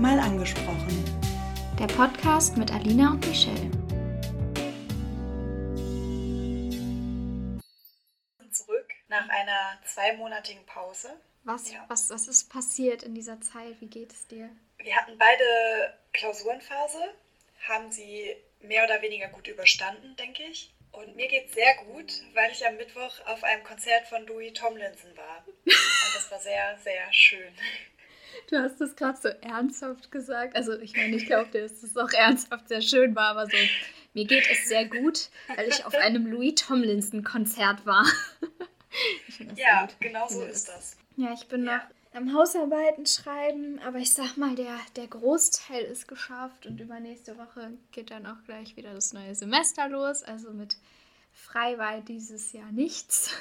Mal angesprochen. Der Podcast mit Alina und Michelle. Zurück nach einer zweimonatigen Pause. Was, ja. was, was ist passiert in dieser Zeit? Wie geht es dir? Wir hatten beide Klausurenphase, haben sie mehr oder weniger gut überstanden, denke ich. Und mir geht es sehr gut, weil ich am Mittwoch auf einem Konzert von Louis Tomlinson war. Und das war sehr, sehr schön. Du hast das gerade so ernsthaft gesagt. Also ich meine, ich glaube, dass es auch ernsthaft sehr schön war, aber so, mir geht es sehr gut, weil ich auf einem Louis Tomlinson-Konzert war. ja, genau so ist das. Ja, ich bin ja. noch am Hausarbeiten schreiben, aber ich sag mal, der, der Großteil ist geschafft und übernächste Woche geht dann auch gleich wieder das neue Semester los. Also mit Freiwahl dieses Jahr nichts.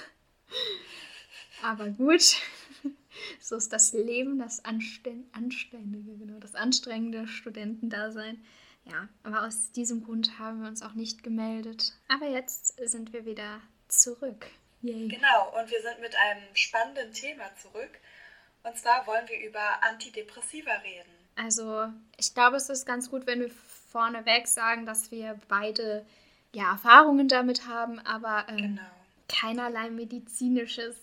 Aber gut, so ist das Leben, das Anständige, genau, das anstrengende Studentendasein. Ja, aber aus diesem Grund haben wir uns auch nicht gemeldet. Aber jetzt sind wir wieder zurück. Yay. Genau, und wir sind mit einem spannenden Thema zurück. Und zwar wollen wir über Antidepressiva reden. Also, ich glaube, es ist ganz gut, wenn wir vorneweg sagen, dass wir beide ja, Erfahrungen damit haben, aber ähm, genau. keinerlei medizinisches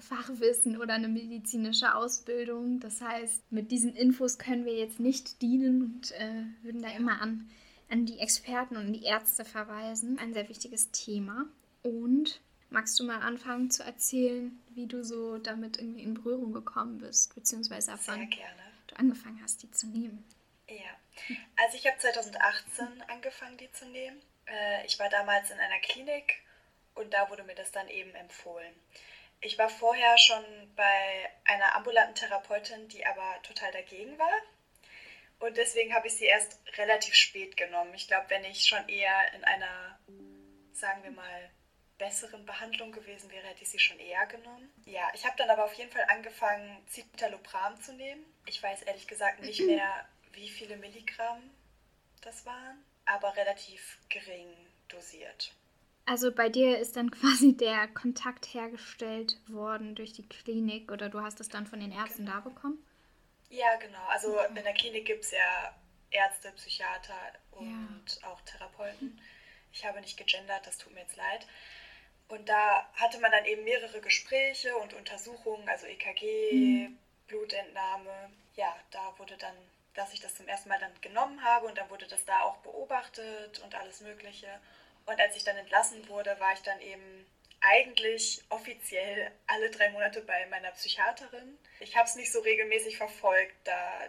Fachwissen oder eine medizinische Ausbildung. Das heißt, mit diesen Infos können wir jetzt nicht dienen und äh, würden da immer an, an die Experten und die Ärzte verweisen. Ein sehr wichtiges Thema. Und Magst du mal anfangen zu erzählen, wie du so damit irgendwie in Berührung gekommen bist, beziehungsweise ab wann du angefangen hast, die zu nehmen? Ja, also ich habe 2018 angefangen, die zu nehmen. Äh, ich war damals in einer Klinik und da wurde mir das dann eben empfohlen. Ich war vorher schon bei einer ambulanten Therapeutin, die aber total dagegen war. Und deswegen habe ich sie erst relativ spät genommen. Ich glaube, wenn ich schon eher in einer, sagen wir mal, besseren Behandlung gewesen wäre, hätte ich sie schon eher genommen. Ja, ich habe dann aber auf jeden Fall angefangen, Citalopram zu nehmen. Ich weiß ehrlich gesagt nicht mehr, wie viele Milligramm das waren, aber relativ gering dosiert. Also bei dir ist dann quasi der Kontakt hergestellt worden durch die Klinik oder du hast es dann von den Ärzten genau. da bekommen? Ja, genau. Also in der Klinik gibt es ja Ärzte, Psychiater und ja. auch Therapeuten. Ich habe nicht gegendert, das tut mir jetzt leid. Und da hatte man dann eben mehrere Gespräche und Untersuchungen, also EKG, mhm. Blutentnahme. Ja, da wurde dann, dass ich das zum ersten Mal dann genommen habe und dann wurde das da auch beobachtet und alles Mögliche. Und als ich dann entlassen wurde, war ich dann eben eigentlich offiziell alle drei Monate bei meiner Psychiaterin. Ich habe es nicht so regelmäßig verfolgt, da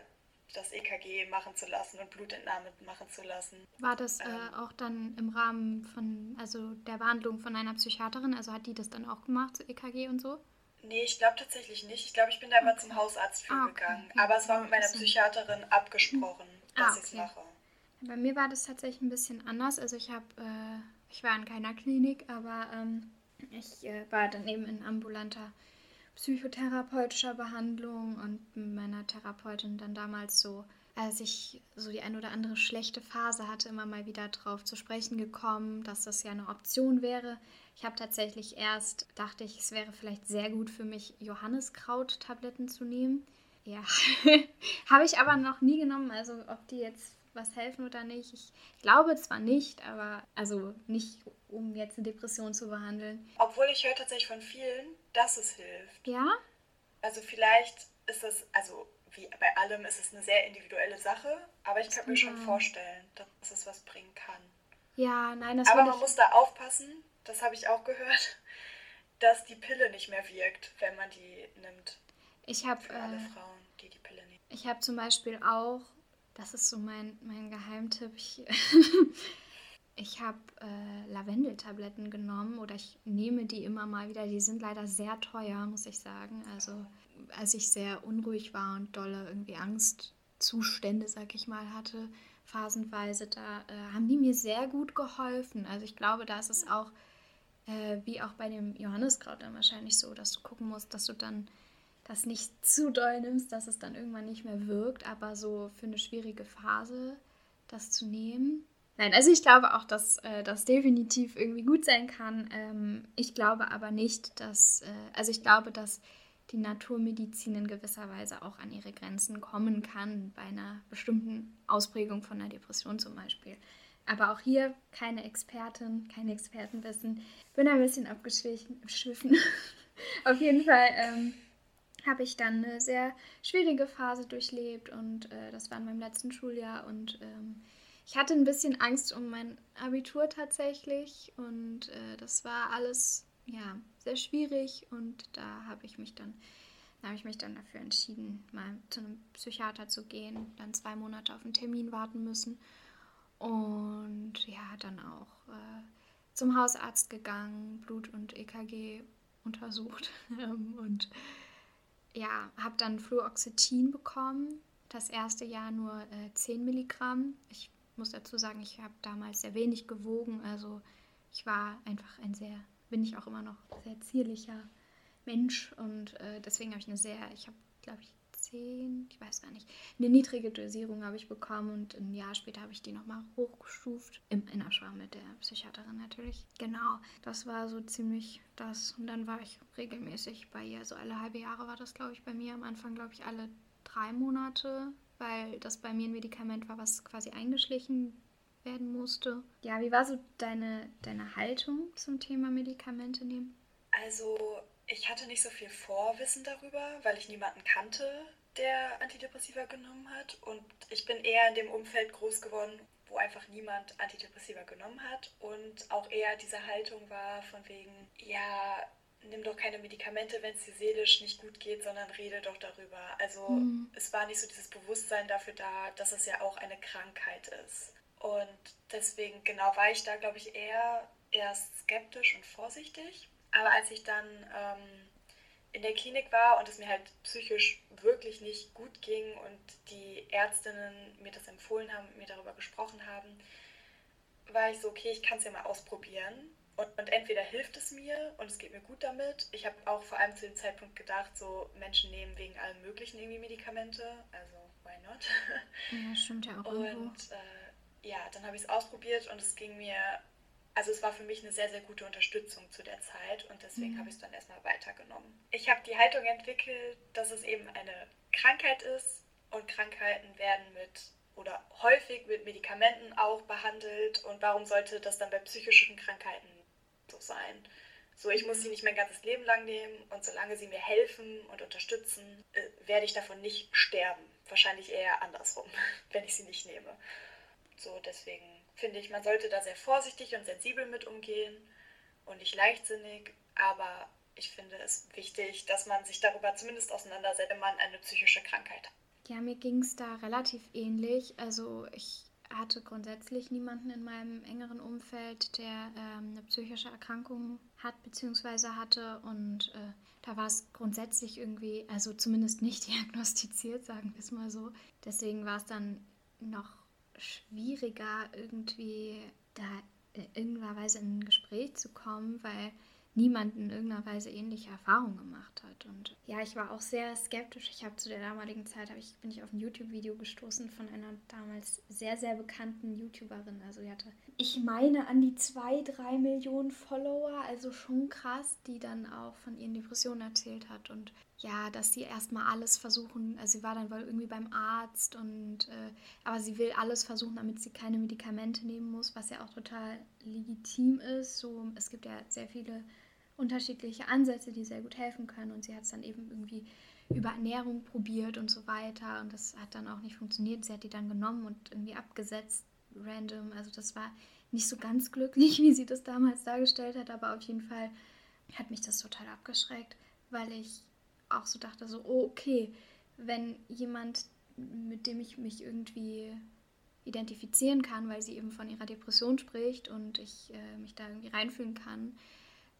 das EKG machen zu lassen und Blutentnahme machen zu lassen. War das äh, ähm, auch dann im Rahmen von, also der Behandlung von einer Psychiaterin? Also hat die das dann auch gemacht, so EKG und so? Nee, ich glaube tatsächlich nicht. Ich glaube, ich bin da immer zum Hausarzt für ah, okay. gegangen. Aber es war mit meiner Psychiaterin abgesprochen, hm. dass ah, okay. ich es mache. Bei mir war das tatsächlich ein bisschen anders. Also ich habe, äh, ich war in keiner Klinik, aber ähm, ich äh, war dann eben in ambulanter psychotherapeutischer Behandlung und meiner Therapeutin dann damals so, als ich so die ein oder andere schlechte Phase hatte, immer mal wieder drauf zu sprechen gekommen, dass das ja eine Option wäre. Ich habe tatsächlich erst, dachte ich, es wäre vielleicht sehr gut für mich, Johanniskraut-Tabletten zu nehmen. Ja, habe ich aber noch nie genommen. Also ob die jetzt was helfen oder nicht. Ich glaube zwar nicht, aber also nicht, um jetzt eine Depression zu behandeln. Obwohl ich höre tatsächlich von vielen, dass es hilft. Ja? Also vielleicht ist es, also wie bei allem ist es eine sehr individuelle Sache, aber ich kann mir schon vorstellen, dass es was bringen kann. Ja, nein, das Aber man ich... muss da aufpassen, das habe ich auch gehört, dass die Pille nicht mehr wirkt, wenn man die nimmt. Ich habe für alle äh, Frauen, die die Pille nehmen. Ich habe zum Beispiel auch das ist so mein, mein Geheimtipp. Ich, ich habe äh, Lavendeltabletten genommen oder ich nehme die immer mal wieder. Die sind leider sehr teuer, muss ich sagen. Also als ich sehr unruhig war und dolle irgendwie Angstzustände, sag ich mal, hatte, phasenweise, da äh, haben die mir sehr gut geholfen. Also ich glaube, da ist es auch, äh, wie auch bei dem Johanniskraut dann wahrscheinlich so, dass du gucken musst, dass du dann das nicht zu doll nimmst, dass es dann irgendwann nicht mehr wirkt, aber so für eine schwierige Phase das zu nehmen. Nein, also ich glaube auch, dass äh, das definitiv irgendwie gut sein kann. Ähm, ich glaube aber nicht, dass, äh, also ich glaube, dass die Naturmedizin in gewisser Weise auch an ihre Grenzen kommen kann, bei einer bestimmten Ausprägung von einer Depression zum Beispiel. Aber auch hier keine Expertin, kein Expertenwissen. Bin ein bisschen abgeschwiffen. Auf jeden Fall ähm, habe ich dann eine sehr schwierige Phase durchlebt und äh, das war in meinem letzten Schuljahr und ähm, ich hatte ein bisschen Angst um mein Abitur tatsächlich und äh, das war alles ja sehr schwierig und da habe ich mich dann habe ich mich dann dafür entschieden, mal zu einem Psychiater zu gehen, dann zwei Monate auf einen Termin warten müssen und ja, dann auch äh, zum Hausarzt gegangen, Blut und EKG untersucht ähm, und ja, habe dann Fluoxetin bekommen. Das erste Jahr nur äh, 10 Milligramm. Ich muss dazu sagen, ich habe damals sehr wenig gewogen. Also ich war einfach ein sehr, bin ich auch immer noch sehr zierlicher Mensch und äh, deswegen habe ich eine sehr, ich habe glaube ich 10, ich weiß gar nicht, eine niedrige Dosierung habe ich bekommen und ein Jahr später habe ich die nochmal hochgestuft. Im Innerschwarm mit der Psychiaterin natürlich. Genau, das war so ziemlich das. Und dann war ich regelmäßig bei ihr. So alle halbe Jahre war das, glaube ich, bei mir. Am Anfang, glaube ich, alle drei Monate, weil das bei mir ein Medikament war, was quasi eingeschlichen werden musste. Ja, wie war so deine, deine Haltung zum Thema Medikamente nehmen? Also ich hatte nicht so viel Vorwissen darüber, weil ich niemanden kannte, der Antidepressiva genommen hat. Und ich bin eher in dem Umfeld groß geworden, wo einfach niemand Antidepressiva genommen hat. Und auch eher diese Haltung war von wegen, ja, nimm doch keine Medikamente, wenn es dir seelisch nicht gut geht, sondern rede doch darüber. Also mhm. es war nicht so dieses Bewusstsein dafür da, dass es ja auch eine Krankheit ist. Und deswegen, genau, war ich da, glaube ich, eher erst skeptisch und vorsichtig. Aber als ich dann ähm, in der Klinik war und es mir halt psychisch wirklich nicht gut ging und die Ärztinnen mir das empfohlen haben, mir darüber gesprochen haben, war ich so, okay, ich kann es ja mal ausprobieren. Und, und, entweder hilft es mir und es geht mir gut damit. Ich habe auch vor allem zu dem Zeitpunkt gedacht, so Menschen nehmen wegen allem Möglichen irgendwie Medikamente. Also, why not? Ja, stimmt ja auch. Und äh, ja, dann habe ich es ausprobiert und es ging mir also es war für mich eine sehr, sehr gute Unterstützung zu der Zeit und deswegen mhm. habe ich es dann erstmal weitergenommen. Ich habe die Haltung entwickelt, dass es eben eine Krankheit ist und Krankheiten werden mit oder häufig mit Medikamenten auch behandelt und warum sollte das dann bei psychischen Krankheiten so sein? So, ich muss sie nicht mein ganzes Leben lang nehmen und solange sie mir helfen und unterstützen, äh, werde ich davon nicht sterben. Wahrscheinlich eher andersrum, wenn ich sie nicht nehme. So, deswegen finde ich, man sollte da sehr vorsichtig und sensibel mit umgehen und nicht leichtsinnig, aber ich finde es wichtig, dass man sich darüber zumindest auseinandersetzt, wenn man eine psychische Krankheit hat. Ja, mir ging es da relativ ähnlich. Also ich hatte grundsätzlich niemanden in meinem engeren Umfeld, der ähm, eine psychische Erkrankung hat bzw. hatte und äh, da war es grundsätzlich irgendwie, also zumindest nicht diagnostiziert, sagen wir es mal so. Deswegen war es dann noch schwieriger, irgendwie da in irgendeiner Weise in ein Gespräch zu kommen, weil niemand in irgendeiner Weise ähnliche Erfahrungen gemacht hat. Und ja, ich war auch sehr skeptisch. Ich habe zu der damaligen Zeit, ich, bin ich auf ein YouTube-Video gestoßen von einer damals sehr, sehr bekannten YouTuberin. Also die hatte, ich meine, an die zwei, drei Millionen Follower, also schon krass, die dann auch von ihren Depressionen erzählt hat. Und ja, dass sie erstmal alles versuchen, also sie war dann wohl irgendwie beim Arzt und äh, aber sie will alles versuchen, damit sie keine Medikamente nehmen muss, was ja auch total legitim ist. So, es gibt ja sehr viele unterschiedliche Ansätze, die sehr gut helfen können. Und sie hat es dann eben irgendwie über Ernährung probiert und so weiter. Und das hat dann auch nicht funktioniert. Sie hat die dann genommen und irgendwie abgesetzt, random. Also das war nicht so ganz glücklich, wie sie das damals dargestellt hat. Aber auf jeden Fall hat mich das total abgeschreckt, weil ich auch so dachte, so, oh, okay, wenn jemand, mit dem ich mich irgendwie identifizieren kann, weil sie eben von ihrer Depression spricht und ich äh, mich da irgendwie reinfühlen kann,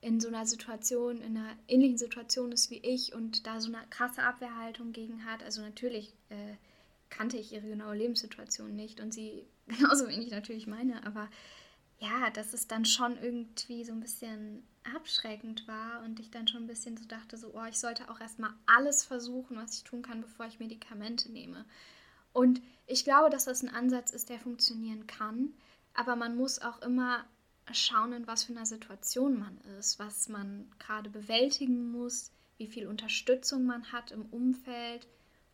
in so einer Situation, in einer ähnlichen Situation ist wie ich und da so eine krasse Abwehrhaltung gegen hat. Also natürlich äh, kannte ich ihre genaue Lebenssituation nicht und sie genauso wenig natürlich meine, aber ja, dass es dann schon irgendwie so ein bisschen abschreckend war und ich dann schon ein bisschen so dachte, so, oh, ich sollte auch erstmal alles versuchen, was ich tun kann, bevor ich Medikamente nehme. Und ich glaube, dass das ein Ansatz ist, der funktionieren kann, aber man muss auch immer schauen, in was für einer Situation man ist, was man gerade bewältigen muss, wie viel Unterstützung man hat im Umfeld.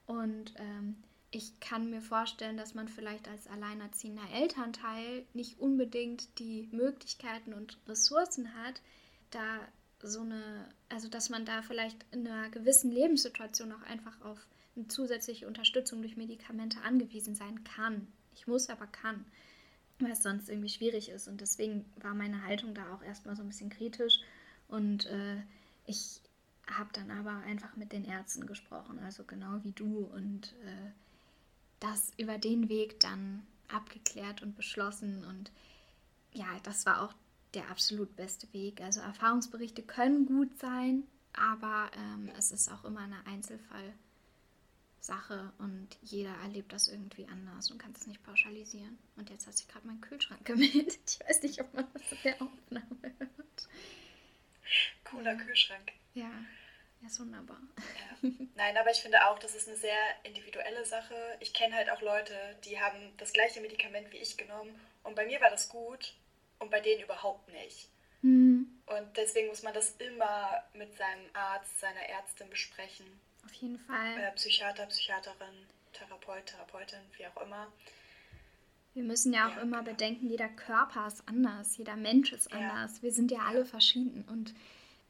Und ähm, ich kann mir vorstellen, dass man vielleicht als alleinerziehender Elternteil nicht unbedingt die Möglichkeiten und Ressourcen hat, da so eine, also dass man da vielleicht in einer gewissen Lebenssituation auch einfach auf eine zusätzliche Unterstützung durch Medikamente angewiesen sein kann. Ich muss, aber kann, weil es sonst irgendwie schwierig ist. Und deswegen war meine Haltung da auch erstmal so ein bisschen kritisch. Und äh, ich habe dann aber einfach mit den Ärzten gesprochen, also genau wie du. Und äh, das über den Weg dann abgeklärt und beschlossen. Und ja, das war auch der absolut beste Weg. Also Erfahrungsberichte können gut sein, aber ähm, es ist auch immer eine Einzelfallsache und jeder erlebt das irgendwie anders und kann es nicht pauschalisieren. Und jetzt hat sich gerade mein Kühlschrank gemeldet. Ich weiß nicht, ob man das in der Aufnahme hört. Cooler Kühlschrank. Ja. Ja, ist wunderbar. Ja. Nein, aber ich finde auch, das ist eine sehr individuelle Sache. Ich kenne halt auch Leute, die haben das gleiche Medikament wie ich genommen und bei mir war das gut und bei denen überhaupt nicht. Mhm. Und deswegen muss man das immer mit seinem Arzt, seiner Ärztin besprechen. Auf jeden Fall. Äh, Psychiater, Psychiaterin, Therapeut, Therapeutin, wie auch immer. Wir müssen ja auch ja, immer genau. bedenken, jeder Körper ist anders, jeder Mensch ist anders. Ja. Wir sind ja alle verschieden und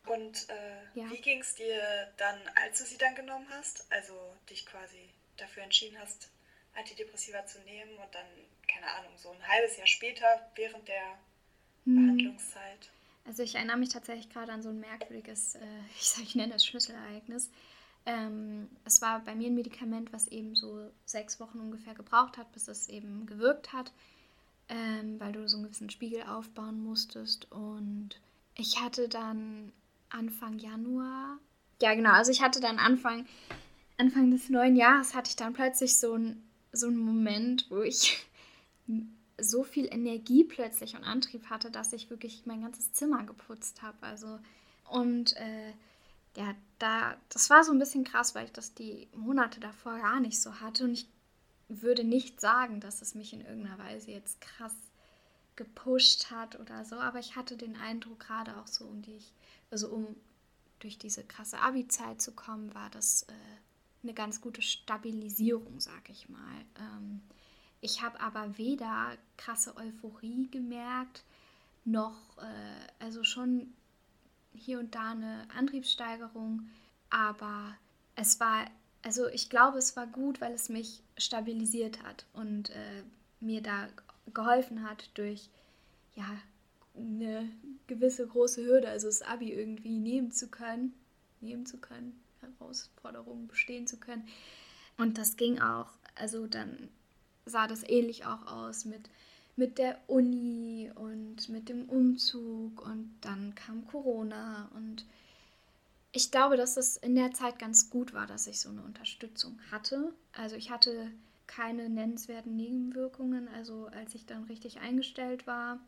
und äh, wie ging es dir dann, als du sie dann genommen hast? Also dich quasi dafür entschieden hast, Antidepressiva zu nehmen und dann, keine Ahnung, so ein halbes Jahr später während der. Behandlungszeit? Also ich erinnere mich tatsächlich gerade an so ein merkwürdiges, äh, ich, sag, ich nenne es Schlüsselereignis. Ähm, es war bei mir ein Medikament, was eben so sechs Wochen ungefähr gebraucht hat, bis es eben gewirkt hat, ähm, weil du so einen gewissen Spiegel aufbauen musstest. Und ich hatte dann Anfang Januar. Ja, genau. Also ich hatte dann Anfang, Anfang des neuen Jahres hatte ich dann plötzlich so einen so einen Moment, wo ich so viel Energie plötzlich und Antrieb hatte, dass ich wirklich mein ganzes Zimmer geputzt habe. Also und äh, ja, da das war so ein bisschen krass, weil ich das die Monate davor gar nicht so hatte und ich würde nicht sagen, dass es mich in irgendeiner Weise jetzt krass gepusht hat oder so, aber ich hatte den Eindruck, gerade auch so um die also um durch diese krasse Abi-Zeit zu kommen, war das äh, eine ganz gute Stabilisierung, sag ich mal. Ähm, ich habe aber weder krasse Euphorie gemerkt, noch, äh, also schon hier und da eine Antriebssteigerung, aber es war, also ich glaube, es war gut, weil es mich stabilisiert hat und äh, mir da geholfen hat durch ja, eine gewisse große Hürde, also das Abi irgendwie nehmen zu können, nehmen zu können, Herausforderungen bestehen zu können. Und das ging auch, also dann sah das ähnlich auch aus mit, mit der Uni und mit dem Umzug und dann kam Corona und ich glaube, dass es in der Zeit ganz gut war, dass ich so eine Unterstützung hatte. Also ich hatte keine nennenswerten Nebenwirkungen, also als ich dann richtig eingestellt war,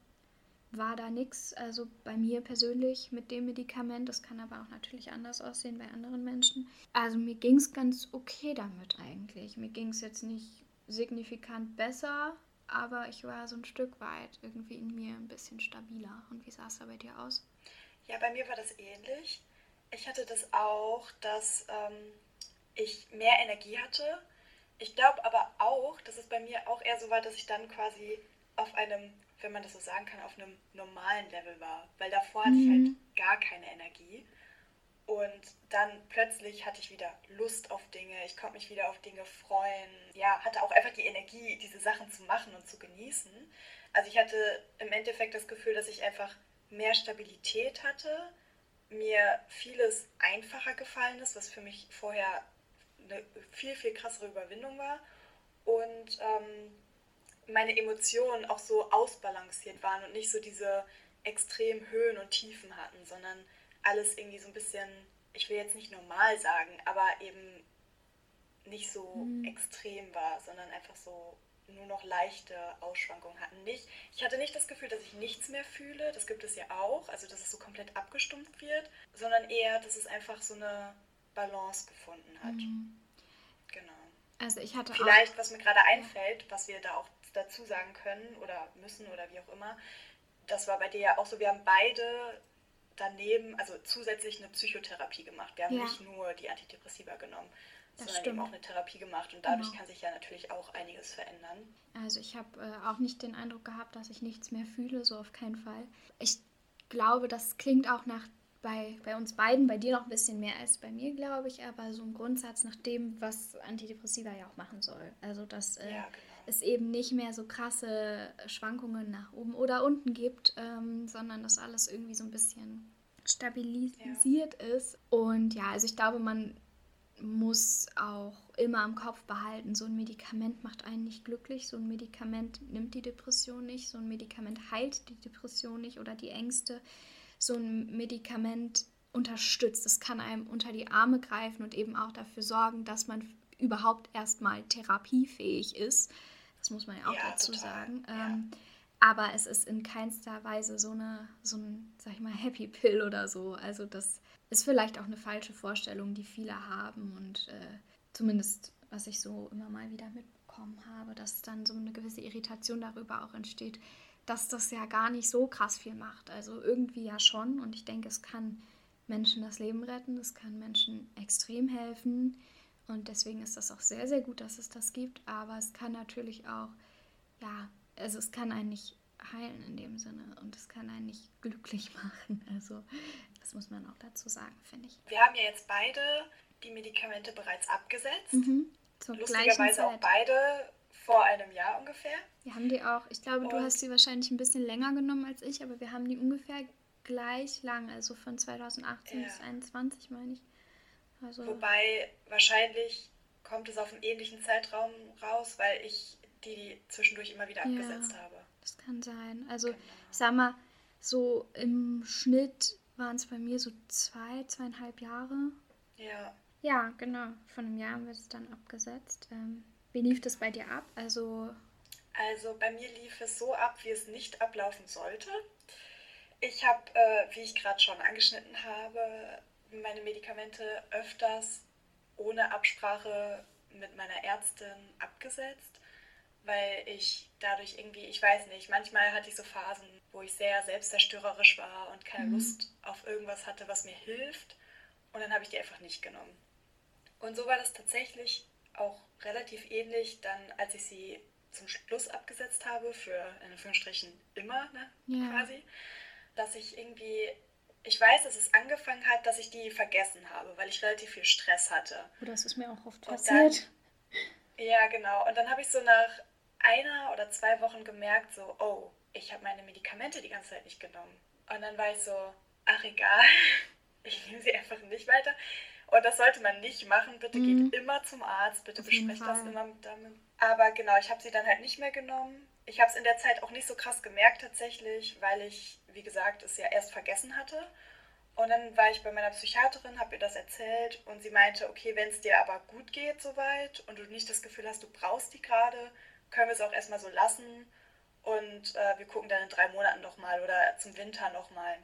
war da nichts, also bei mir persönlich mit dem Medikament. Das kann aber auch natürlich anders aussehen bei anderen Menschen. Also mir ging es ganz okay damit eigentlich. Mir ging es jetzt nicht signifikant besser, aber ich war so ein Stück weit irgendwie in mir ein bisschen stabiler. Und wie sah es da bei dir aus? Ja, bei mir war das ähnlich. Ich hatte das auch, dass ähm, ich mehr Energie hatte. Ich glaube aber auch, dass es bei mir auch eher so war, dass ich dann quasi auf einem wenn man das so sagen kann, auf einem normalen Level war. Weil davor hatte ich halt mhm. gar keine Energie. Und dann plötzlich hatte ich wieder Lust auf Dinge, ich konnte mich wieder auf Dinge freuen. Ja, hatte auch einfach die Energie, diese Sachen zu machen und zu genießen. Also ich hatte im Endeffekt das Gefühl, dass ich einfach mehr Stabilität hatte, mir vieles einfacher gefallen ist, was für mich vorher eine viel, viel krassere Überwindung war. Und ähm, meine Emotionen auch so ausbalanciert waren und nicht so diese extrem Höhen und Tiefen hatten, sondern alles irgendwie so ein bisschen, ich will jetzt nicht normal sagen, aber eben nicht so mhm. extrem war, sondern einfach so nur noch leichte Ausschwankungen hatten. Nicht, ich hatte nicht das Gefühl, dass ich nichts mehr fühle, das gibt es ja auch, also dass es so komplett abgestumpft wird, sondern eher, dass es einfach so eine Balance gefunden hat. Mhm. Genau. Also ich hatte Vielleicht, auch, was mir gerade einfällt, was wir da auch dazu sagen können oder müssen oder wie auch immer. Das war bei dir ja auch so. Wir haben beide daneben, also zusätzlich eine Psychotherapie gemacht. Wir haben ja. nicht nur die Antidepressiva genommen, das sondern stimmt. eben auch eine Therapie gemacht. Und dadurch genau. kann sich ja natürlich auch einiges verändern. Also ich habe äh, auch nicht den Eindruck gehabt, dass ich nichts mehr fühle, so auf keinen Fall. Ich glaube, das klingt auch nach bei, bei uns beiden, bei dir noch ein bisschen mehr als bei mir, glaube ich, aber so ein Grundsatz nach dem, was Antidepressiva ja auch machen soll. Also, dass äh, ja, genau. Es eben nicht mehr so krasse Schwankungen nach oben oder unten gibt, ähm, sondern dass alles irgendwie so ein bisschen stabilisiert ja. ist. Und ja, also ich glaube, man muss auch immer im Kopf behalten, so ein Medikament macht einen nicht glücklich, so ein Medikament nimmt die Depression nicht, so ein Medikament heilt die Depression nicht oder die Ängste so ein Medikament unterstützt. Es kann einem unter die Arme greifen und eben auch dafür sorgen, dass man überhaupt erstmal therapiefähig ist. Das muss man ja auch ja, dazu total. sagen. Ja. Ähm, aber es ist in keinster Weise so eine, so ein, sag ich mal, Happy Pill oder so. Also das ist vielleicht auch eine falsche Vorstellung, die viele haben und äh, zumindest, was ich so immer mal wieder mitbekommen habe, dass dann so eine gewisse Irritation darüber auch entsteht, dass das ja gar nicht so krass viel macht. Also irgendwie ja schon. Und ich denke, es kann Menschen das Leben retten, es kann Menschen extrem helfen. Und deswegen ist das auch sehr, sehr gut, dass es das gibt. Aber es kann natürlich auch, ja, also es kann einen nicht heilen in dem Sinne und es kann einen nicht glücklich machen. Also das muss man auch dazu sagen, finde ich. Wir haben ja jetzt beide die Medikamente bereits abgesetzt. Mhm, zur Lustigerweise auch beide vor einem Jahr ungefähr. Wir haben die auch, ich glaube, und du hast sie wahrscheinlich ein bisschen länger genommen als ich, aber wir haben die ungefähr gleich lang, also von 2018 ja. bis 2021 meine ich. Also Wobei wahrscheinlich kommt es auf einen ähnlichen Zeitraum raus, weil ich die zwischendurch immer wieder abgesetzt ja, habe. Das kann sein. Also genau. ich sag mal, so im Schnitt waren es bei mir so zwei, zweieinhalb Jahre. Ja. Ja, genau. Von einem Jahr haben wir es dann abgesetzt. Ähm, wie lief das bei dir ab? Also, also bei mir lief es so ab, wie es nicht ablaufen sollte. Ich habe, äh, wie ich gerade schon angeschnitten habe, meine Medikamente öfters ohne Absprache mit meiner Ärztin abgesetzt, weil ich dadurch irgendwie, ich weiß nicht, manchmal hatte ich so Phasen, wo ich sehr selbstzerstörerisch war und keine mhm. Lust auf irgendwas hatte, was mir hilft. Und dann habe ich die einfach nicht genommen. Und so war das tatsächlich auch relativ ähnlich dann, als ich sie zum Schluss abgesetzt habe, für in Anführungsstrichen immer, ne, ja. quasi, dass ich irgendwie, ich weiß, dass es angefangen hat, dass ich die vergessen habe, weil ich relativ viel Stress hatte. Oh, das ist mir auch oft passiert. Dann, ja, genau. Und dann habe ich so nach einer oder zwei Wochen gemerkt, so, oh, ich habe meine Medikamente die ganze Zeit nicht genommen. Und dann war ich so, ach egal, ich nehme sie einfach nicht weiter. Und das sollte man nicht machen. Bitte mhm. geht immer zum Arzt. Bitte besprecht das immer damit. Aber genau, ich habe sie dann halt nicht mehr genommen. Ich habe es in der Zeit auch nicht so krass gemerkt tatsächlich, weil ich, wie gesagt, es ja erst vergessen hatte. Und dann war ich bei meiner Psychiaterin, habe ihr das erzählt und sie meinte, okay, wenn es dir aber gut geht soweit und du nicht das Gefühl hast, du brauchst die gerade, können wir es auch erstmal so lassen und äh, wir gucken dann in drei Monaten nochmal oder zum Winter nochmal.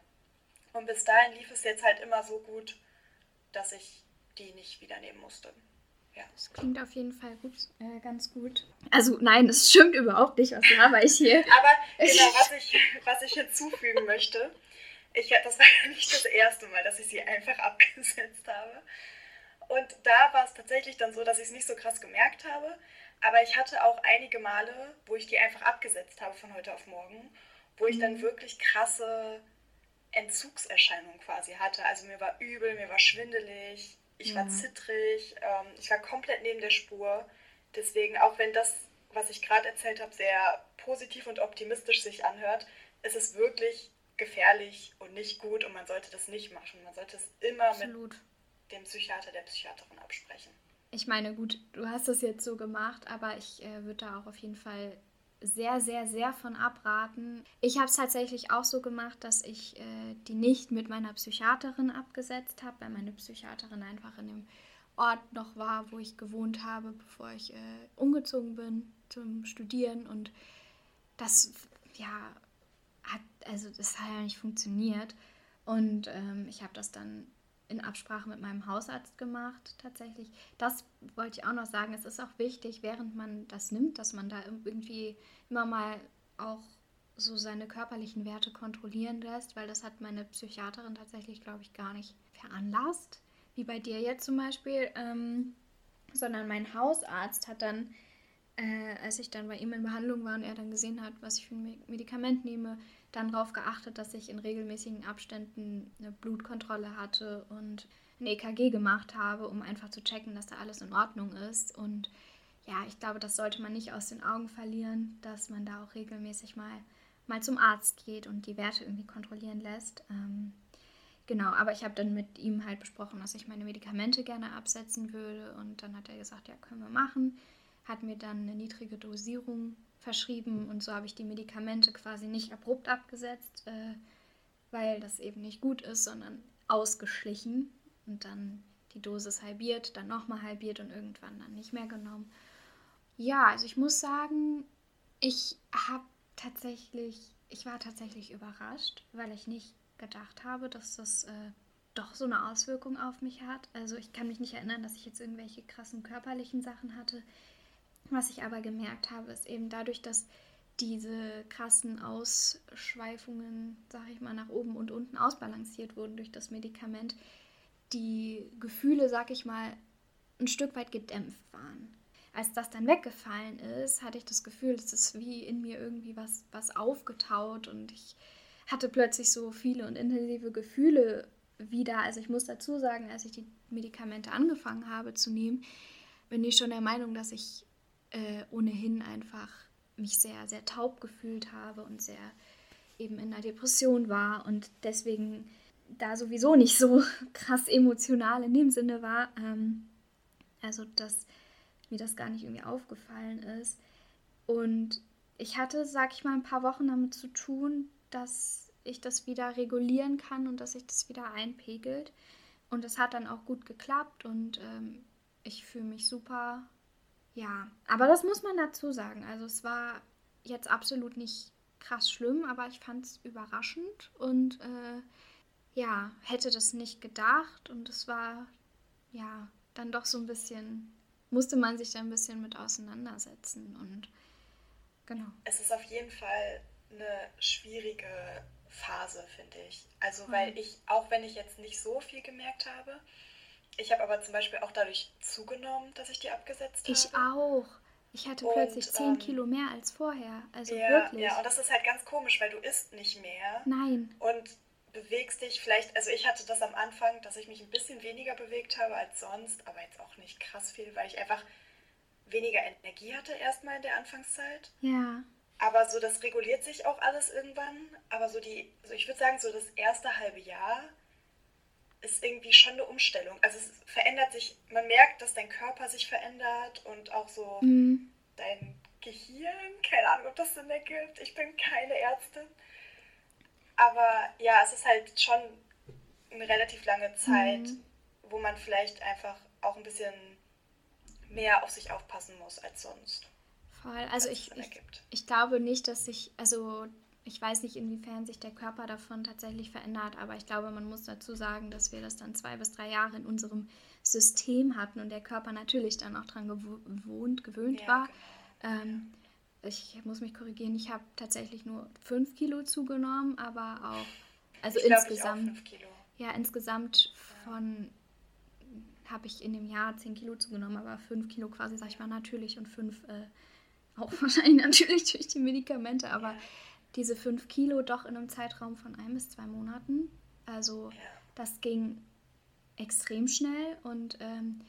Und bis dahin lief es jetzt halt immer so gut, dass ich die nicht wieder nehmen musste. Ja. Das klingt auf jeden Fall gut, äh, ganz gut. Also nein, das stimmt überhaupt nicht, was laber ich hier. Aber genau, was ich, was ich hinzufügen möchte, ich, das war ja nicht das erste Mal, dass ich sie einfach abgesetzt habe. Und da war es tatsächlich dann so, dass ich es nicht so krass gemerkt habe. Aber ich hatte auch einige Male, wo ich die einfach abgesetzt habe von heute auf morgen, wo ich dann mhm. wirklich krasse Entzugserscheinungen quasi hatte. Also mir war übel, mir war schwindelig, ich war mhm. zittrig, ähm, ich war komplett neben der Spur. Deswegen, auch wenn das, was ich gerade erzählt habe, sehr positiv und optimistisch sich anhört, ist es wirklich gefährlich und nicht gut und man sollte das nicht machen. Man sollte es immer Absolut. mit dem Psychiater, der Psychiaterin absprechen. Ich meine, gut, du hast das jetzt so gemacht, aber ich äh, würde da auch auf jeden Fall sehr, sehr, sehr von abraten. Ich habe es tatsächlich auch so gemacht, dass ich äh, die nicht mit meiner Psychiaterin abgesetzt habe, weil meine Psychiaterin einfach in dem Ort noch war, wo ich gewohnt habe, bevor ich äh, umgezogen bin zum Studieren. Und das, ja, hat, also das hat ja nicht funktioniert. Und ähm, ich habe das dann in Absprache mit meinem Hausarzt gemacht, tatsächlich. Das wollte ich auch noch sagen. Es ist auch wichtig, während man das nimmt, dass man da irgendwie immer mal auch so seine körperlichen Werte kontrollieren lässt, weil das hat meine Psychiaterin tatsächlich, glaube ich, gar nicht veranlasst, wie bei dir jetzt zum Beispiel, ähm, sondern mein Hausarzt hat dann, äh, als ich dann bei ihm in Behandlung war und er dann gesehen hat, was ich für ein Medikament nehme, dann darauf geachtet, dass ich in regelmäßigen Abständen eine Blutkontrolle hatte und ein EKG gemacht habe, um einfach zu checken, dass da alles in Ordnung ist. Und ja, ich glaube, das sollte man nicht aus den Augen verlieren, dass man da auch regelmäßig mal, mal zum Arzt geht und die Werte irgendwie kontrollieren lässt. Ähm, genau, aber ich habe dann mit ihm halt besprochen, dass ich meine Medikamente gerne absetzen würde. Und dann hat er gesagt, ja, können wir machen. Hat mir dann eine niedrige Dosierung verschrieben und so habe ich die Medikamente quasi nicht abrupt abgesetzt, äh, weil das eben nicht gut ist, sondern ausgeschlichen und dann die Dosis halbiert, dann nochmal halbiert und irgendwann dann nicht mehr genommen. Ja, also ich muss sagen, ich habe tatsächlich, ich war tatsächlich überrascht, weil ich nicht gedacht habe, dass das äh, doch so eine Auswirkung auf mich hat. Also ich kann mich nicht erinnern, dass ich jetzt irgendwelche krassen körperlichen Sachen hatte. Was ich aber gemerkt habe, ist eben dadurch, dass diese krassen Ausschweifungen, sage ich mal, nach oben und unten ausbalanciert wurden durch das Medikament, die Gefühle, sag ich mal, ein Stück weit gedämpft waren. Als das dann weggefallen ist, hatte ich das Gefühl, es ist wie in mir irgendwie was, was aufgetaut und ich hatte plötzlich so viele und intensive Gefühle wieder. Also ich muss dazu sagen, als ich die Medikamente angefangen habe zu nehmen, bin ich schon der Meinung, dass ich äh, ohnehin einfach mich sehr, sehr taub gefühlt habe und sehr eben in einer Depression war und deswegen da sowieso nicht so krass emotional in dem Sinne war. Ähm, also, dass mir das gar nicht irgendwie aufgefallen ist. Und ich hatte, sag ich mal, ein paar Wochen damit zu tun, dass ich das wieder regulieren kann und dass sich das wieder einpegelt. Und es hat dann auch gut geklappt und ähm, ich fühle mich super. Ja, aber das muss man dazu sagen. Also es war jetzt absolut nicht krass schlimm, aber ich fand es überraschend und äh, ja, hätte das nicht gedacht und es war ja dann doch so ein bisschen, musste man sich da ein bisschen mit auseinandersetzen und genau. Es ist auf jeden Fall eine schwierige Phase, finde ich. Also, weil mhm. ich, auch wenn ich jetzt nicht so viel gemerkt habe, ich habe aber zum Beispiel auch dadurch zugenommen, dass ich die abgesetzt habe. Ich auch. Ich hatte und, plötzlich 10 ähm, Kilo mehr als vorher. Also ja, wirklich. Ja, und das ist halt ganz komisch, weil du isst nicht mehr. Nein. Und bewegst dich vielleicht, also ich hatte das am Anfang, dass ich mich ein bisschen weniger bewegt habe als sonst, aber jetzt auch nicht krass viel, weil ich einfach weniger Energie hatte erstmal in der Anfangszeit. Ja. Aber so, das reguliert sich auch alles irgendwann. Aber so die, also ich würde sagen, so das erste halbe Jahr ist irgendwie schon eine Umstellung. Also es verändert sich, man merkt, dass dein Körper sich verändert und auch so mhm. dein Gehirn, keine Ahnung, ob das Sinn ergibt. Ich bin keine Ärztin. Aber ja, es ist halt schon eine relativ lange Zeit, mhm. wo man vielleicht einfach auch ein bisschen mehr auf sich aufpassen muss als sonst. Voll. Also ich, ich, ich glaube nicht, dass sich, also ich weiß nicht, inwiefern sich der Körper davon tatsächlich verändert, aber ich glaube, man muss dazu sagen, dass wir das dann zwei bis drei Jahre in unserem System hatten und der Körper natürlich dann auch dran gewohnt, gewöhnt ja, war. Genau. Ähm, ich muss mich korrigieren, ich habe tatsächlich nur 5 Kilo zugenommen, aber auch, also ich insgesamt, auch ja, insgesamt von habe ich in dem Jahr 10 Kilo zugenommen, aber 5 Kilo quasi, sag ich mal, natürlich und 5 äh, auch wahrscheinlich natürlich durch die Medikamente, aber ja. Diese 5 Kilo doch in einem Zeitraum von ein bis zwei Monaten. Also ja. das ging extrem schnell und ähm,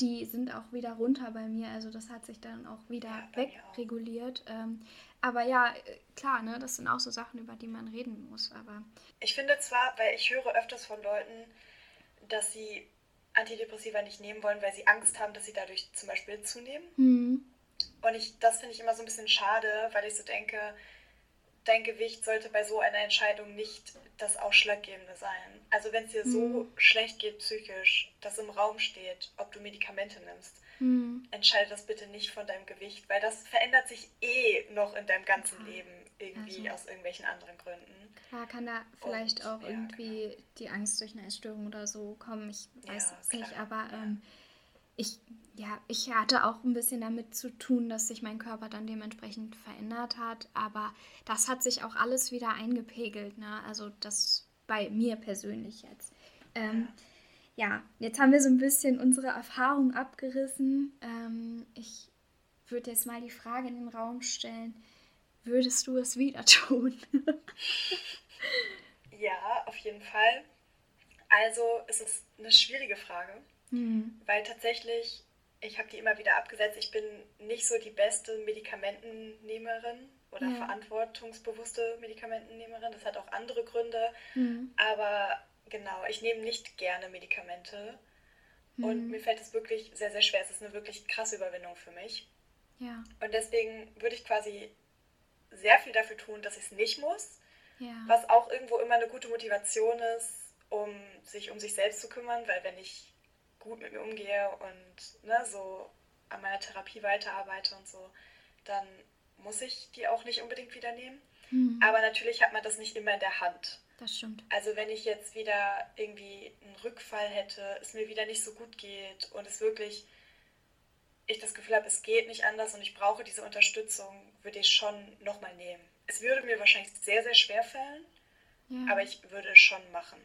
die sind auch wieder runter bei mir. Also das hat sich dann auch wieder ja, wegreguliert. Ähm, aber ja, klar, ne, das sind auch so Sachen, über die man reden muss. Aber ich finde zwar, weil ich höre öfters von Leuten, dass sie Antidepressiva nicht nehmen wollen, weil sie Angst haben, dass sie dadurch zum Beispiel zunehmen. Mhm. Und ich, das finde ich immer so ein bisschen schade, weil ich so denke, dein Gewicht sollte bei so einer Entscheidung nicht das Ausschlaggebende sein. Also wenn es dir mhm. so schlecht geht psychisch, dass im Raum steht, ob du Medikamente nimmst, mhm. entscheide das bitte nicht von deinem Gewicht, weil das verändert sich eh noch in deinem ganzen ja. Leben irgendwie also, aus irgendwelchen anderen Gründen. Klar kann da vielleicht Und, auch ja, irgendwie genau. die Angst durch eine Essstörung oder so kommen, ich weiß ja, es nicht, aber ähm, ich, ja, ich hatte auch ein bisschen damit zu tun, dass sich mein Körper dann dementsprechend verändert hat. Aber das hat sich auch alles wieder eingepegelt. Ne? Also das bei mir persönlich jetzt. Ähm, ja, jetzt haben wir so ein bisschen unsere Erfahrung abgerissen. Ähm, ich würde jetzt mal die Frage in den Raum stellen, würdest du es wieder tun? ja, auf jeden Fall. Also es ist eine schwierige Frage, mhm. weil tatsächlich, ich habe die immer wieder abgesetzt, ich bin nicht so die beste Medikamentennehmerin oder ja. verantwortungsbewusste Medikamentennehmerin. Das hat auch andere Gründe. Mhm. Aber genau, ich nehme nicht gerne Medikamente. Mhm. Und mir fällt es wirklich sehr, sehr schwer. Es ist eine wirklich krasse Überwindung für mich. Ja. Und deswegen würde ich quasi sehr viel dafür tun, dass ich es nicht muss. Ja. Was auch irgendwo immer eine gute Motivation ist, um sich um sich selbst zu kümmern, weil wenn ich gut mit mir umgehe und ne, so an meiner Therapie weiterarbeite und so, dann muss ich die auch nicht unbedingt wieder nehmen. Mhm. Aber natürlich hat man das nicht immer in der Hand. Das stimmt. Also wenn ich jetzt wieder irgendwie einen Rückfall hätte, es mir wieder nicht so gut geht und es wirklich, ich das Gefühl habe, es geht nicht anders und ich brauche diese Unterstützung, würde ich schon nochmal nehmen. Es würde mir wahrscheinlich sehr, sehr schwer fallen, ja. aber ich würde es schon machen.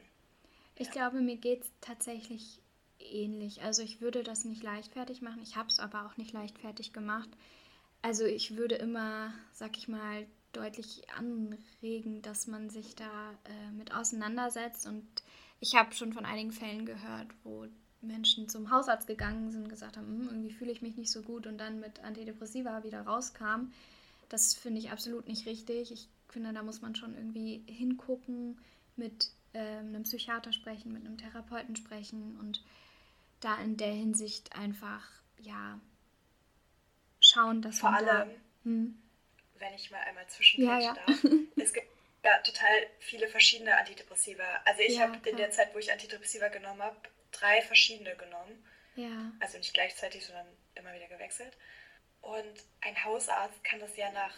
Ich ja. glaube, mir geht es tatsächlich ähnlich. Also ich würde das nicht leichtfertig machen. Ich habe es aber auch nicht leichtfertig gemacht. Also ich würde immer, sag ich mal, deutlich anregen, dass man sich da äh, mit auseinandersetzt. Und ich habe schon von einigen Fällen gehört, wo Menschen zum Hausarzt gegangen sind und gesagt haben, hm, irgendwie fühle ich mich nicht so gut und dann mit Antidepressiva wieder rauskam. Das finde ich absolut nicht richtig. Ich finde, da muss man schon irgendwie hingucken, mit äh, einem Psychiater sprechen, mit einem Therapeuten sprechen und da in der Hinsicht einfach, ja, schauen, dass Vor allem, da, hm. wenn ich mal einmal zwischengreifen ja, ja. darf, es gibt ja total viele verschiedene Antidepressiva. Also ich ja, habe in der Zeit, wo ich Antidepressiva genommen habe, drei verschiedene genommen. Ja. Also nicht gleichzeitig, sondern immer wieder gewechselt. Und ein Hausarzt kann das ja nach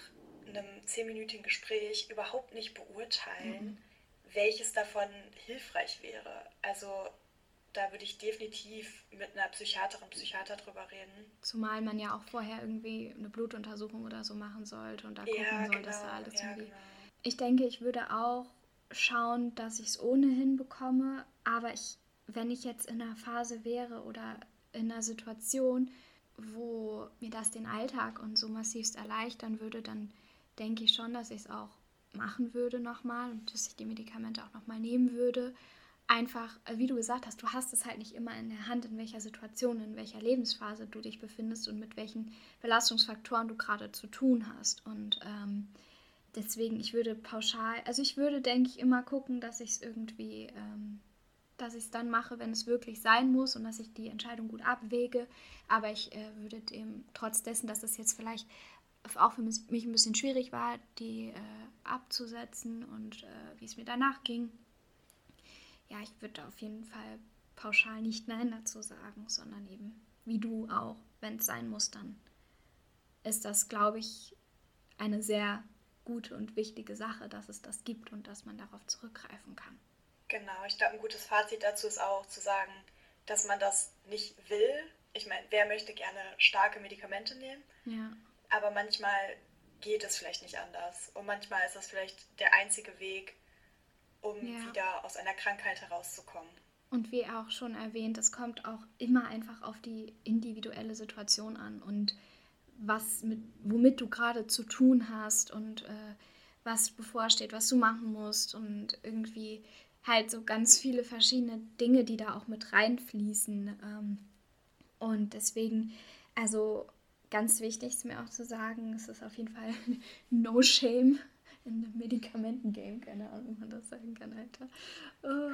einem zehnminütigen Gespräch überhaupt nicht beurteilen, mhm. welches davon hilfreich wäre. Also da würde ich definitiv mit einer Psychiaterin, Psychiater drüber reden. Zumal man ja auch vorher irgendwie eine Blutuntersuchung oder so machen sollte und da gucken ja, soll, genau, dass da alles ja, irgendwie. Genau. Ich denke, ich würde auch schauen, dass ich es ohnehin bekomme, aber ich, wenn ich jetzt in einer Phase wäre oder in einer Situation, wo mir das den Alltag und so massivst erleichtern würde, dann denke ich schon, dass ich es auch machen würde nochmal und dass ich die Medikamente auch nochmal nehmen würde einfach, äh, wie du gesagt hast, du hast es halt nicht immer in der Hand, in welcher Situation, in welcher Lebensphase du dich befindest und mit welchen Belastungsfaktoren du gerade zu tun hast. Und ähm, deswegen, ich würde pauschal, also ich würde, denke ich, immer gucken, dass ich es irgendwie, ähm, dass ich es dann mache, wenn es wirklich sein muss und dass ich die Entscheidung gut abwäge. Aber ich äh, würde dem, trotz dessen, dass es jetzt vielleicht auch für mich ein bisschen schwierig war, die äh, abzusetzen und äh, wie es mir danach ging, ja, ich würde auf jeden Fall pauschal nicht Nein dazu sagen, sondern eben wie du auch, wenn es sein muss, dann ist das, glaube ich, eine sehr gute und wichtige Sache, dass es das gibt und dass man darauf zurückgreifen kann. Genau, ich glaube, ein gutes Fazit dazu ist auch zu sagen, dass man das nicht will. Ich meine, wer möchte gerne starke Medikamente nehmen? Ja. Aber manchmal geht es vielleicht nicht anders. Und manchmal ist das vielleicht der einzige Weg, um ja. wieder aus einer Krankheit herauszukommen. Und wie auch schon erwähnt, es kommt auch immer einfach auf die individuelle Situation an und was mit, womit du gerade zu tun hast und äh, was bevorsteht, was du machen musst und irgendwie halt so ganz viele verschiedene Dinge, die da auch mit reinfließen. Ähm, und deswegen, also ganz wichtig ist mir auch zu sagen, es ist auf jeden Fall no shame in einem Medikamentengame, keine Ahnung, wie man das sagen kann, Alter. Oh,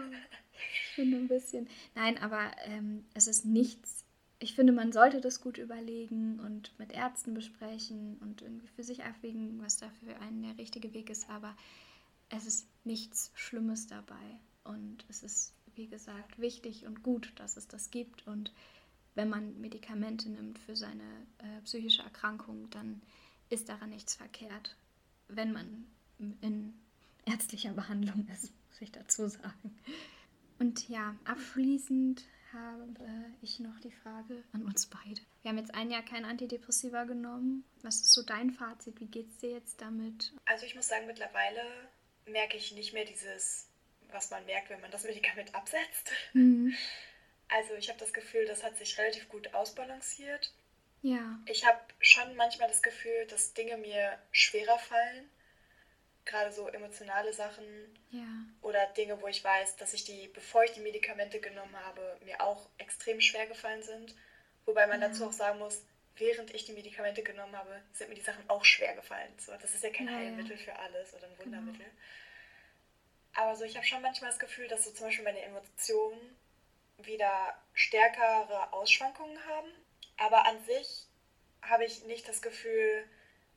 ich finde ein bisschen. Nein, aber ähm, es ist nichts. Ich finde, man sollte das gut überlegen und mit Ärzten besprechen und irgendwie für sich abwägen, was da für einen der richtige Weg ist. Aber es ist nichts Schlimmes dabei. Und es ist, wie gesagt, wichtig und gut, dass es das gibt. Und wenn man Medikamente nimmt für seine äh, psychische Erkrankung, dann ist daran nichts verkehrt, wenn man in ärztlicher Behandlung ist, muss ich dazu sagen. Und ja, abschließend habe ich noch die Frage an uns beide. Wir haben jetzt ein Jahr kein Antidepressiva genommen. Was ist so dein Fazit? Wie geht es dir jetzt damit? Also ich muss sagen, mittlerweile merke ich nicht mehr dieses, was man merkt, wenn man das Medikament absetzt. Mhm. Also ich habe das Gefühl, das hat sich relativ gut ausbalanciert. Ja. Ich habe schon manchmal das Gefühl, dass Dinge mir schwerer fallen. Gerade so emotionale Sachen. Ja. Oder Dinge, wo ich weiß, dass ich die, bevor ich die Medikamente genommen habe, mir auch extrem schwer gefallen sind. Wobei man ja. dazu auch sagen muss, während ich die Medikamente genommen habe, sind mir die Sachen auch schwer gefallen. So, das ist ja kein ja, Heilmittel für alles oder ein genau. Wundermittel. Genau. Aber so, ich habe schon manchmal das Gefühl, dass so zum Beispiel meine Emotionen wieder stärkere Ausschwankungen haben. Aber an sich habe ich nicht das Gefühl,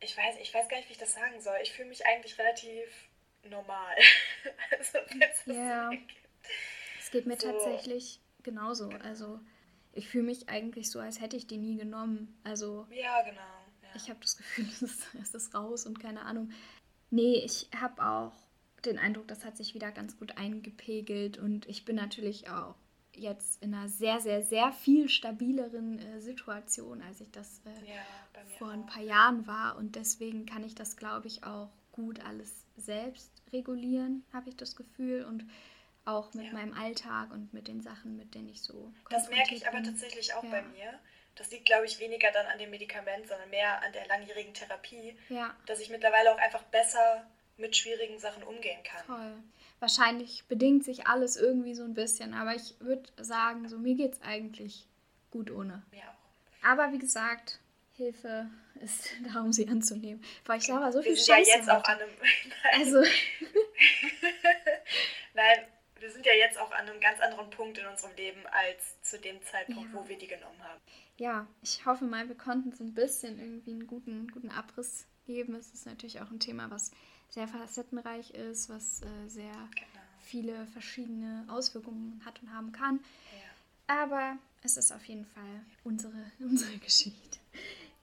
ich weiß, ich weiß gar nicht, wie ich das sagen soll. Ich fühle mich eigentlich relativ normal. also, ja. Es geht mir so. tatsächlich genauso. Genau. Also ich fühle mich eigentlich so, als hätte ich die nie genommen. Also ja, genau. Ja. Ich habe das Gefühl, es ist raus und keine Ahnung. Nee, ich habe auch den Eindruck, das hat sich wieder ganz gut eingepegelt und ich bin natürlich auch jetzt in einer sehr, sehr, sehr viel stabileren äh, Situation, als ich das äh, ja, vor ein paar Jahren war. Und deswegen kann ich das, glaube ich, auch gut alles selbst regulieren, habe ich das Gefühl. Und auch mit ja. meinem Alltag und mit den Sachen, mit denen ich so. Das merke ich aber tatsächlich auch ja. bei mir. Das liegt, glaube ich, weniger dann an dem Medikament, sondern mehr an der langjährigen Therapie. Dass ich mittlerweile auch einfach besser mit schwierigen Sachen umgehen kann. Toll wahrscheinlich bedingt sich alles irgendwie so ein bisschen. Aber ich würde sagen, so mir geht es eigentlich gut ohne. Ja. Aber wie gesagt, Hilfe ist darum, sie anzunehmen. Weil ich selber so viel Scheiße ja jetzt hatte. auch an einem. Nein. Also. Nein, wir sind ja jetzt auch an einem ganz anderen Punkt in unserem Leben als zu dem Zeitpunkt, ja. wo wir die genommen haben. Ja, ich hoffe mal, wir konnten so ein bisschen irgendwie einen guten, guten Abriss geben. Es ist natürlich auch ein Thema, was sehr facettenreich ist, was äh, sehr genau. viele verschiedene Auswirkungen hat und haben kann. Ja. Aber es ist auf jeden Fall unsere, unsere Geschichte.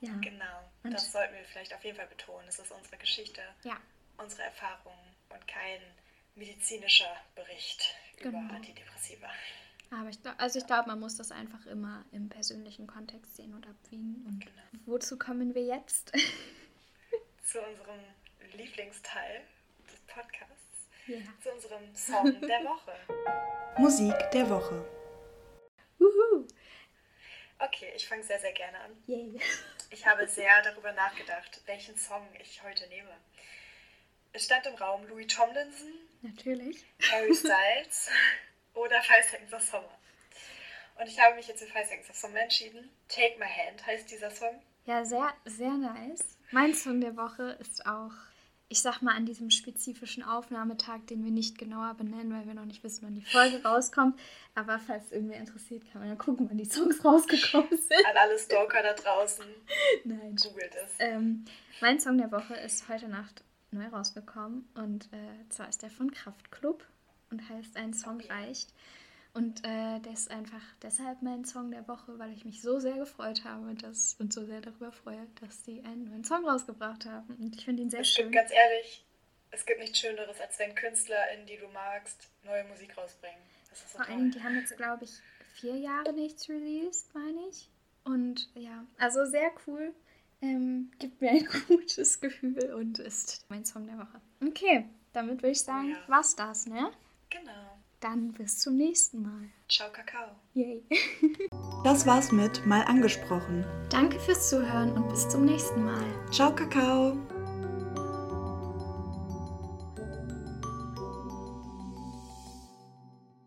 Ja. Genau, und das sollten wir vielleicht auf jeden Fall betonen. Es ist unsere Geschichte, ja. unsere Erfahrungen und kein medizinischer Bericht genau. über Antidepressiva. Aber ich glaube, also ich glaube, man muss das einfach immer im persönlichen Kontext sehen und abwiegen. Und genau. wozu kommen wir jetzt? Zu unserem Lieblingsteil des Podcasts, ja. zu unserem Song der Woche. Musik der Woche. Uhu. Okay, ich fange sehr, sehr gerne an. Yay. Ich habe sehr darüber nachgedacht, welchen Song ich heute nehme. Es stand im Raum Louis Tomlinson. Natürlich. Harry Styles oder Five Seconds of Summer. Und ich habe mich jetzt für Five Seconds of Summer entschieden. Take My Hand heißt dieser Song. Ja, sehr, sehr nice. Mein Song der Woche ist auch ich sag mal, an diesem spezifischen Aufnahmetag, den wir nicht genauer benennen, weil wir noch nicht wissen, wann die Folge rauskommt. Aber falls irgendwer interessiert, kann man ja gucken, wann die Songs rausgekommen sind. An alle Stalker da draußen. Nein. Googelt es. Ähm, mein Song der Woche ist heute Nacht neu rausgekommen. Und äh, zwar ist der von Kraftklub und heißt Ein Song okay. reicht. Und äh, der ist einfach deshalb mein Song der Woche, weil ich mich so sehr gefreut habe dass, und so sehr darüber freue, dass sie einen neuen Song rausgebracht haben. Und ich finde ihn sehr es schön. Gibt, ganz ehrlich, es gibt nichts Schöneres, als wenn KünstlerInnen, die du magst, neue Musik rausbringen. Das ist so Vor Dingen, die haben jetzt, glaube ich, vier Jahre nichts released, meine ich. Und ja, also sehr cool. Ähm, gibt mir ein gutes Gefühl und ist mein Song der Woche. Okay, damit würde ich sagen, ja. war's das, ne? Genau. Dann bis zum nächsten Mal. Ciao, Kakao. Yay. das war's mit Mal angesprochen. Danke fürs Zuhören und bis zum nächsten Mal. Ciao, Kakao.